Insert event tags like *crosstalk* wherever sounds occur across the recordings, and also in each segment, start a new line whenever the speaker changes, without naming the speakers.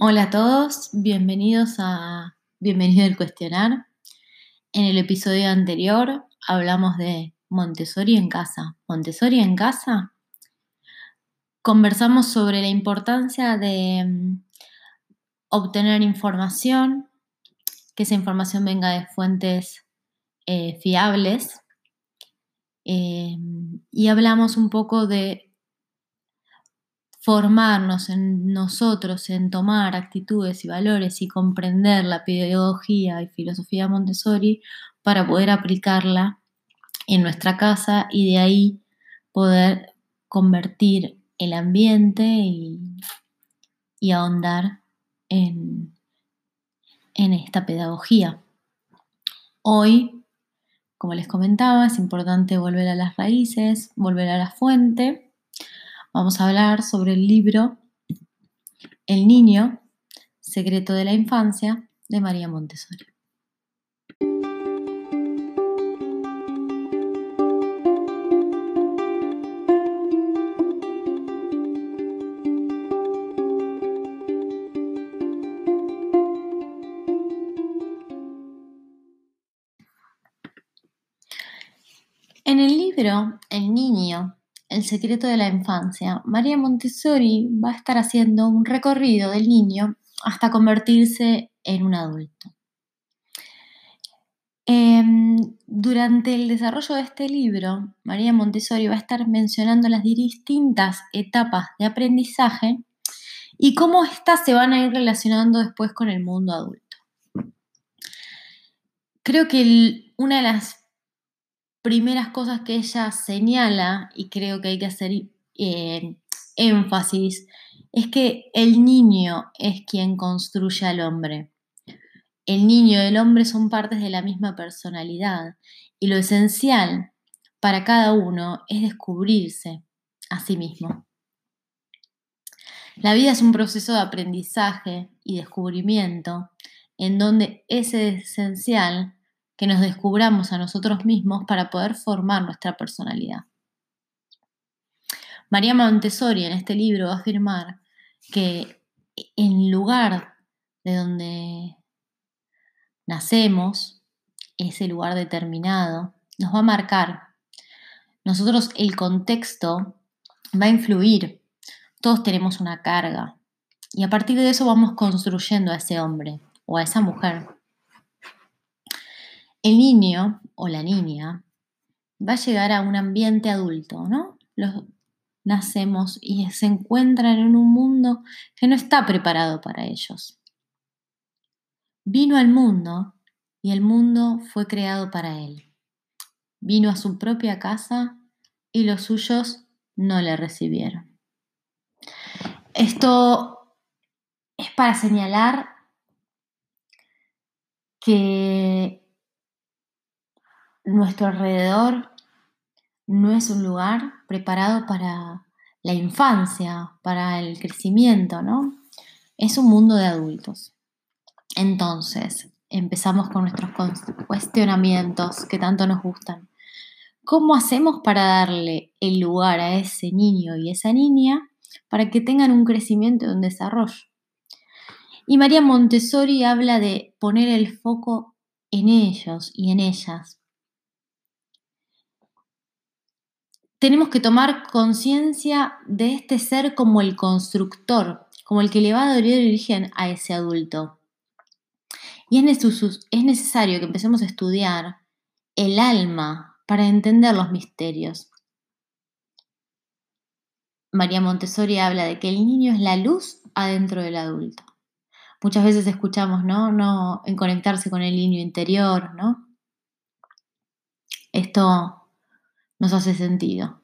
Hola a todos, bienvenidos a Bienvenido al Cuestionar. En el episodio anterior hablamos de Montessori en casa. Montessori en casa. Conversamos sobre la importancia de mm, obtener información, que esa información venga de fuentes eh, fiables. Eh, y hablamos un poco de formarnos en nosotros, en tomar actitudes y valores y comprender la pedagogía y filosofía Montessori para poder aplicarla en nuestra casa y de ahí poder convertir el ambiente y, ahondar en, en esta pedagogía. Hoy, como les comentaba, es importante volver a las raíces, volver a la fuente Vamos a hablar sobre el libro El niño, secreto de la infancia, de María Montessori. En el libro El niño, el secreto de la infancia, María Montessori va a estar haciendo un recorrido del niño hasta convertirse en un adulto. Em, durante el desarrollo de este libro, María Montessori va a estar mencionando las distintas etapas de aprendizaje y cómo éstas se van a ir relacionando después con el mundo adulto. Creo que una de las primeras cosas que ella señala, y creo que hay que hacer eh, énfasis, es que el niño es quien construye al hombre. El niño y el hombre son partes de la misma personalidad y lo esencial para cada uno es descubrirse a sí mismo. La vida es un proceso de aprendizaje y descubrimiento en donde es esencial que nos descubramos a nosotros mismos para poder formar nuestra personalidad. María Montessori en este libro va a afirmar que en lugar de donde nacemos, ese lugar determinado, nos va a marcar. Nosotros el contexto va a influir. Todos tenemos una carga. Y a partir de eso vamos construyendo a ese hombre o a esa mujer. El niño o la niña va a llegar a un ambiente adulto, ¿no? Los, nacemos y se encuentran en un mundo que no está preparado para ellos. Vino al mundo y el mundo fue creado para él. Vino a su propia casa y los suyos no le recibieron. Esto es para señalar que nuestro alrededor no es un lugar preparado para la infancia, para el crecimiento, ¿no? Es un mundo de adultos. Entonces, empezamos con nuestros cuestionamientos que tanto nos gustan. ¿Cómo hacemos para darle el lugar a ese niño y esa niña para que tengan un crecimiento y un desarrollo? Y María Montessori habla de poner el foco en ellos y en ellas tenemos que tomar conciencia de este ser como el constructor, como el que le va a dar origen a ese adulto. Y es necesario que empecemos a estudiar el alma para entender los misterios. María Montessori habla de que el niño es la luz adentro del adulto. Muchas veces escuchamos, ¿no? no en conectarse con el niño interior, ¿no? Esto nos hace sentido.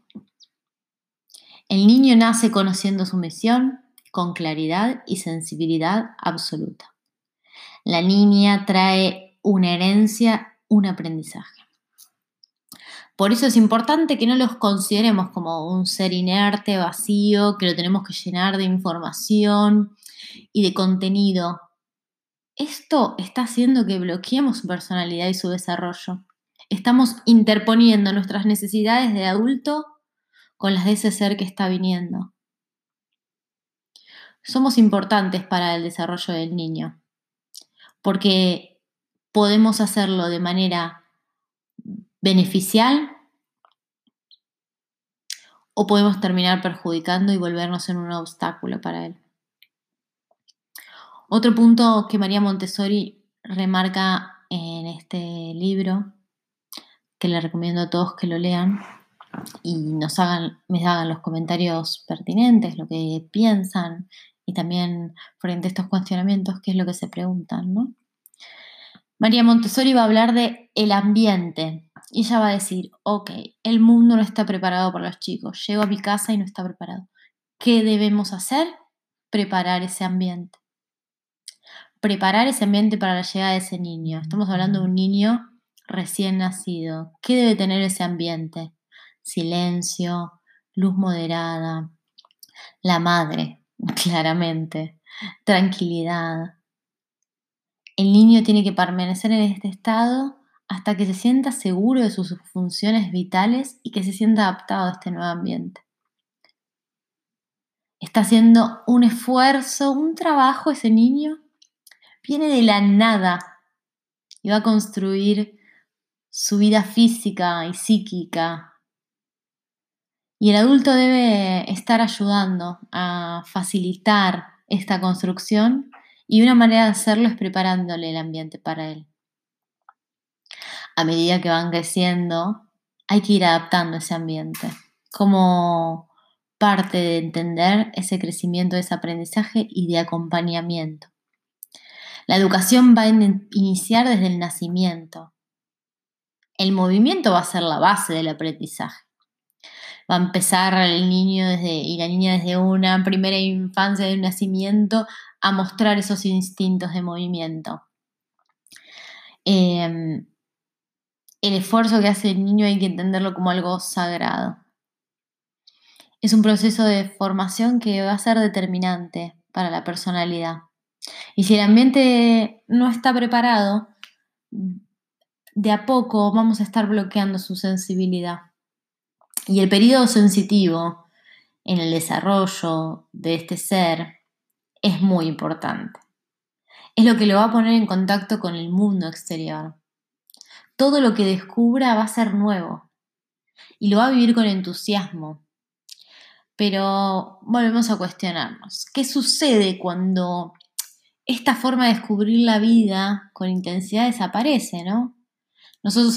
El niño nace conociendo su misión con claridad y sensibilidad absoluta. La niña trae una herencia, un aprendizaje. Por eso es importante que no los consideremos como un ser inerte, vacío, que lo tenemos que llenar de información y de contenido. Esto está haciendo que bloqueemos su personalidad y su desarrollo. Estamos interponiendo nuestras necesidades de adulto con las de ese ser que está viniendo. somos importantes para el desarrollo del niño, porque podemos hacerlo de manera beneficial o podemos terminar perjudicando y volvernos en un obstáculo para él. Otro punto que María Montessori remarca en este libro, que le recomiendo a todos que lo lean y nos hagan, me hagan los comentarios pertinentes, lo que piensan y también frente a estos cuestionamientos, qué es lo que se preguntan, ¿no? María Montessori va a hablar de el ambiente y ella va a decir, ok, el mundo no está preparado para los chicos, llego a mi casa y no está preparado. ¿Qué debemos hacer? Preparar ese ambiente. Preparar ese ambiente para la llegada de ese niño. Estamos hablando de un niño recién nacido. ¿Qué debe tener ese ambiente? Silencio, luz moderada, la madre, *laughs* claramente, tranquilidad. El niño tiene que permanecer en este estado hasta que se sienta seguro de sus funciones vitales y que se sienta adaptado a este nuevo ambiente. Está haciendo un esfuerzo, un trabajo ese niño. Viene de la nada y va a construir su vida física y psíquica. Y el adulto debe estar ayudando a facilitar esta construcción y una manera de hacerlo es preparándole el ambiente para él a medida que van creciendo, hay que ir adaptando ese ambiente como parte de entender ese crecimiento, ese aprendizaje y de acompañamiento. La educación va a iniciar desde el nacimiento. El movimiento va a ser la base del aprendizaje. Va a empezar el niño y la niña desde una primera infancia de nacimiento a mostrar esos instintos de movimiento. Em, el esfuerzo que hace el niño hay que entenderlo como algo sagrado. Es un proceso de formación que va a ser determinante para la personalidad. Y si el ambiente no está preparado, de a poco vamos a estar bloqueando su sensibilidad. Y el periodo sensitivo en el desarrollo de este ser es muy importante. Es lo que lo va a poner en contacto con el mundo exterior todo lo que descubra va a ser nuevo y lo va a vivir con entusiasmo. Pero volvemos a cuestionarnos, ¿qué sucede cuando esta forma de descubrir la vida con intensidad desaparece, no? Nosotros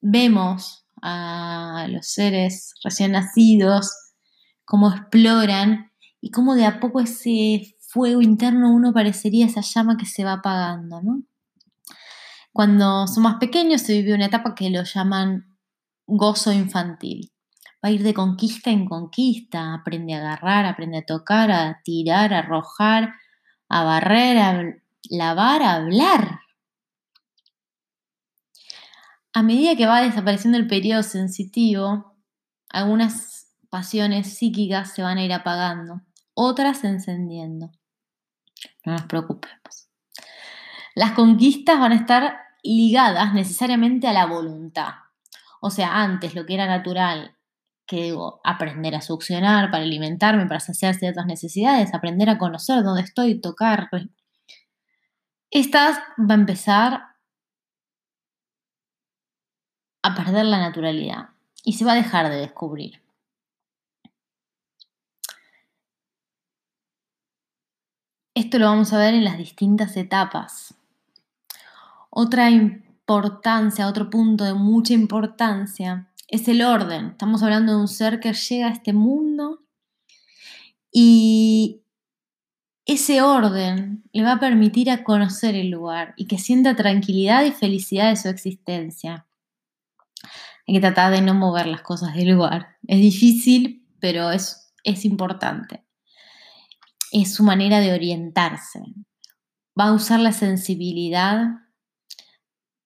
vemos a los seres recién nacidos, cómo exploran y cómo de a poco ese fuego interno uno parecería esa llama que se va apagando, ¿no? Cuando son más pequeños se vive una etapa que lo llaman gozo infantil. Va a ir de conquista en conquista, aprende a agarrar, aprende a tocar, a tirar, a arrojar, a barrer, a lavar, a hablar. A medida que va desapareciendo el periodo sensitivo, algunas pasiones psíquicas se van a ir apagando, otras encendiendo. No nos preocupemos. Las conquistas van a estar ligadas necesariamente a la voluntad. O sea, antes lo que era natural, que digo, aprender a succionar para alimentarme, para saciar ciertas necesidades, aprender a conocer dónde estoy, tocar. Estas va a empezar a perder la naturalidad y se va a dejar de descubrir. Esto lo vamos a ver en las distintas etapas otra importancia, otro punto de mucha importancia es el orden. Estamos hablando de un ser que llega a este mundo y ese orden le va a permitir a conocer el lugar y que sienta tranquilidad y felicidad de su existencia. Hay que tratar de no mover las cosas del lugar. Es difícil, pero es, es importante. Es su manera de orientarse. Va a usar la sensibilidad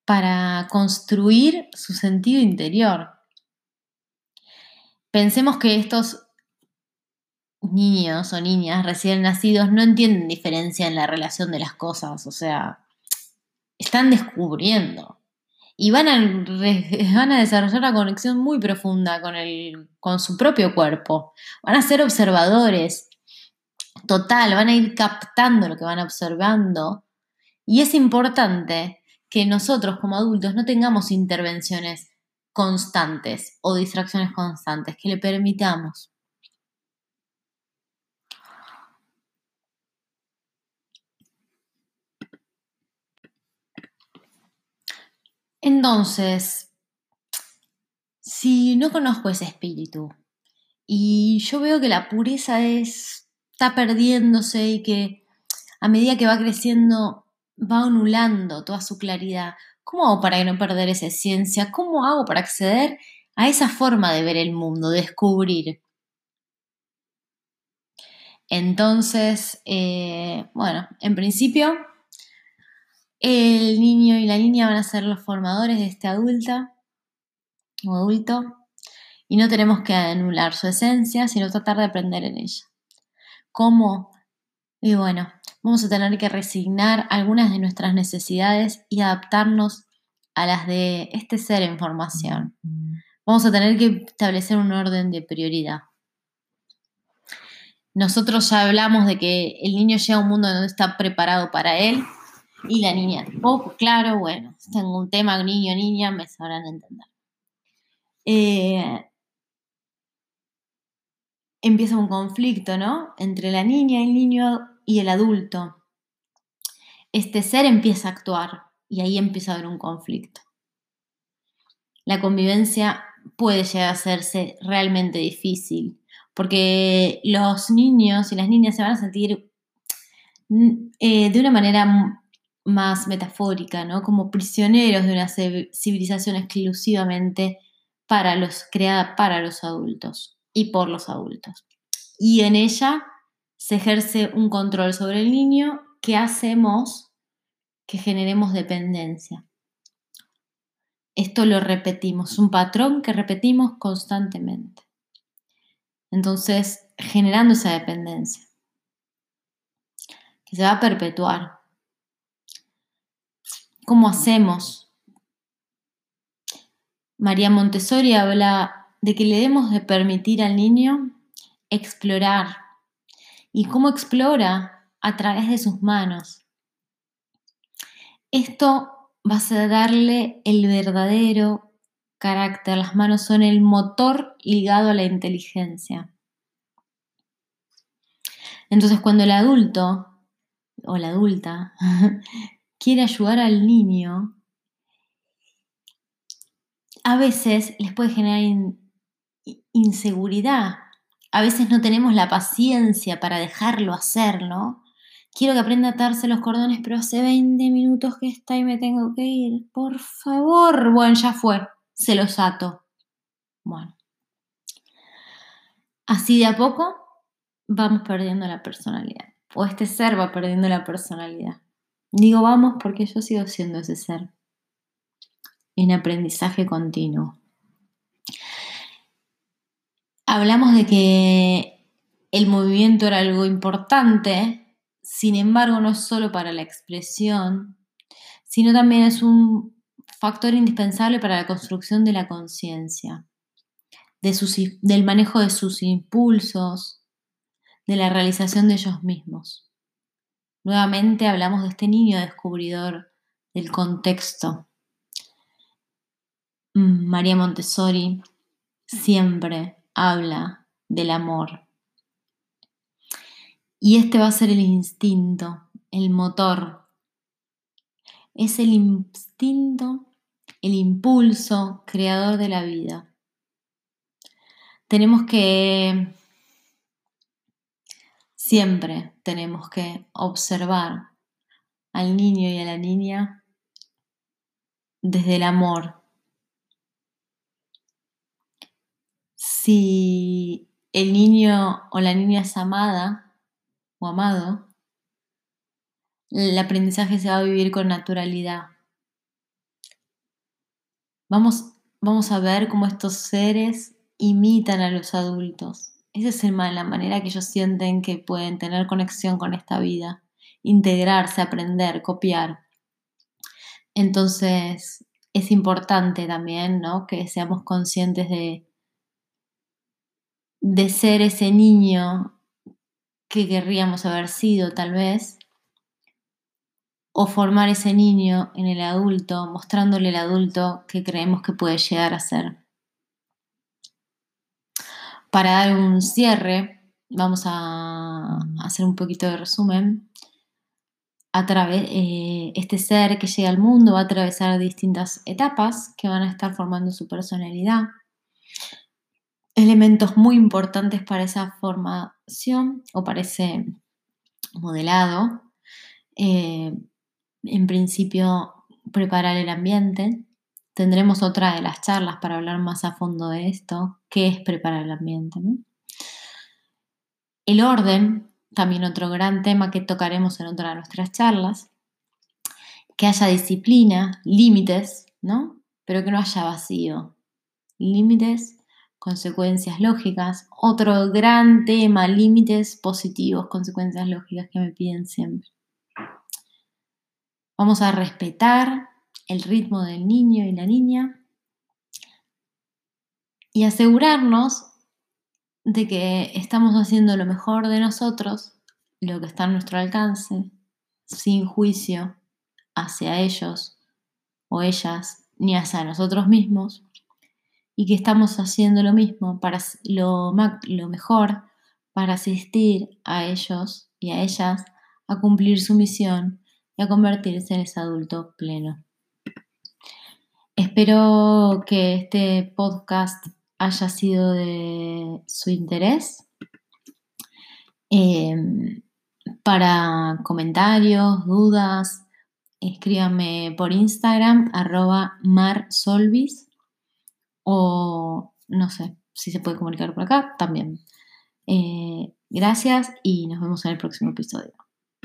para construir su sentido interior. Pensemos que estos niños o niñas recién nacidos no entienden diferencia en la relación de las cosas, o sea, están descubriendo y van a, *laughs* van a desarrollar una conexión muy profunda con, el, con su propio cuerpo, van a ser observadores, total, van a ir captando lo que van observando. Y es importante que nosotros como adultos no tengamos intervenciones constantes o distracciones constantes, que le permitamos. Entonces, si no conozco ese espíritu y yo veo que la pureza es, está perdiéndose y que a medida que va creciendo va anulando toda su claridad, ¿cómo hago para no perder esa esencia? ¿Cómo hago para acceder a esa forma de ver el mundo, descubrir? Entonces, eh, bueno, en principio el niño y la niña van a ser los formadores de este adulta o adulto y no tenemos que anular su esencia, sino tratar de aprender en ella. ¿Cómo? Y bueno, vamos a tener que resignar algunas de nuestras necesidades y adaptarnos a las de este ser en formación. Vamos a tener que establecer un orden de prioridad. Nosotros ya hablamos de que el niño llega a un mundo donde está preparado para él y la niña tampoco, claro, bueno, tengo un tema niño-niña, me sabrán entender. Eh, empieza un conflicto, ¿no? Entre la niña, el niño y el adulto. Este ser empieza a actuar y ahí empieza a haber un conflicto. La convivencia puede llegar a hacerse realmente difícil porque los niños y las niñas se van a sentir mm, eh, de una manera más metafórica, ¿no? Como prisioneros de una civilización exclusivamente para los, creada para los adultos y por los adultos. Y en ella se ejerce un control sobre el niño que hacemos que generemos dependencia. Esto lo repetimos, un patrón que repetimos constantemente. Entonces, generando esa dependencia, que se va a perpetuar. ¿Cómo hacemos? María Montessori habla de que le debemos de permitir al niño explorar. ¿Y cómo explora? A través de sus manos. Esto va a darle el verdadero carácter. Las manos son el motor ligado a la inteligencia. Entonces cuando el adulto o la adulta *laughs* quiere ayudar al niño, a veces les puede generar inseguridad. A veces no tenemos la paciencia para dejarlo hacer, ¿no? Quiero que aprenda a atarse los cordones, pero hace 20 minutos que está y me tengo que ir. Por favor. Bueno, ya fue. Se los ato. Bueno. Así de a poco vamos perdiendo la personalidad. O este ser va perdiendo la personalidad. Digo vamos porque yo sigo siendo ese ser en aprendizaje continuo. Hablamos de que el movimiento era algo importante, sin embargo no solo para la expresión, sino también es un factor indispensable para la construcción de la conciencia, de del manejo de sus impulsos, de la realización de ellos mismos. Nuevamente hablamos de este niño descubridor del contexto. Mm, María Montessori siempre habla del amor. Y este va a ser el instinto, el motor. Es el instinto, el impulso creador de la vida. Tenemos que Siempre tenemos que observar al niño y a la niña desde el amor. Si el niño o la niña es amada o amado, el aprendizaje se va a vivir con naturalidad. Vamos, vamos a ver cómo estos seres imitan a los adultos. Esa es la manera que ellos sienten que pueden tener conexión con esta vida, integrarse, aprender, copiar. Entonces, es importante también, ¿no? Que seamos conscientes de, de ser ese niño que querríamos haber sido tal vez, o formar ese niño en el adulto, mostrándole al adulto que creemos que puede llegar a ser. Para dar un cierre, vamos a hacer un poquito de resumen. A eh, este ser que llega al mundo va a atravesar distintas etapas que van a estar formando su personalidad. Elementos muy importantes para esa formación o para ese modelado. Eh, en principio, preparar el ambiente. Tendremos otra de las charlas para hablar más a fondo de esto, qué es preparar el ambiente. El orden, también otro gran tema que tocaremos en otra de nuestras charlas. Que haya disciplina, límites, ¿no? Pero que no haya vacío. Límites, consecuencias lógicas. Otro gran tema, límites positivos, consecuencias lógicas que me piden siempre. Vamos a respetar el ritmo del niño y la niña y asegurarnos de que estamos haciendo lo mejor de nosotros, lo que está a nuestro alcance, sin juicio hacia ellos o ellas ni hacia nosotros mismos, y que estamos haciendo lo mismo para lo, lo mejor para asistir a ellos y a ellas a cumplir su misión y a convertirse en ese adulto pleno. Espero que este podcast haya sido de su interés. Em, para comentarios, dudas, escríbanme por Instagram, arroba marsolvis, o no sé si se puede comunicar por acá también. Eh, gracias y nos vemos en el próximo episodio.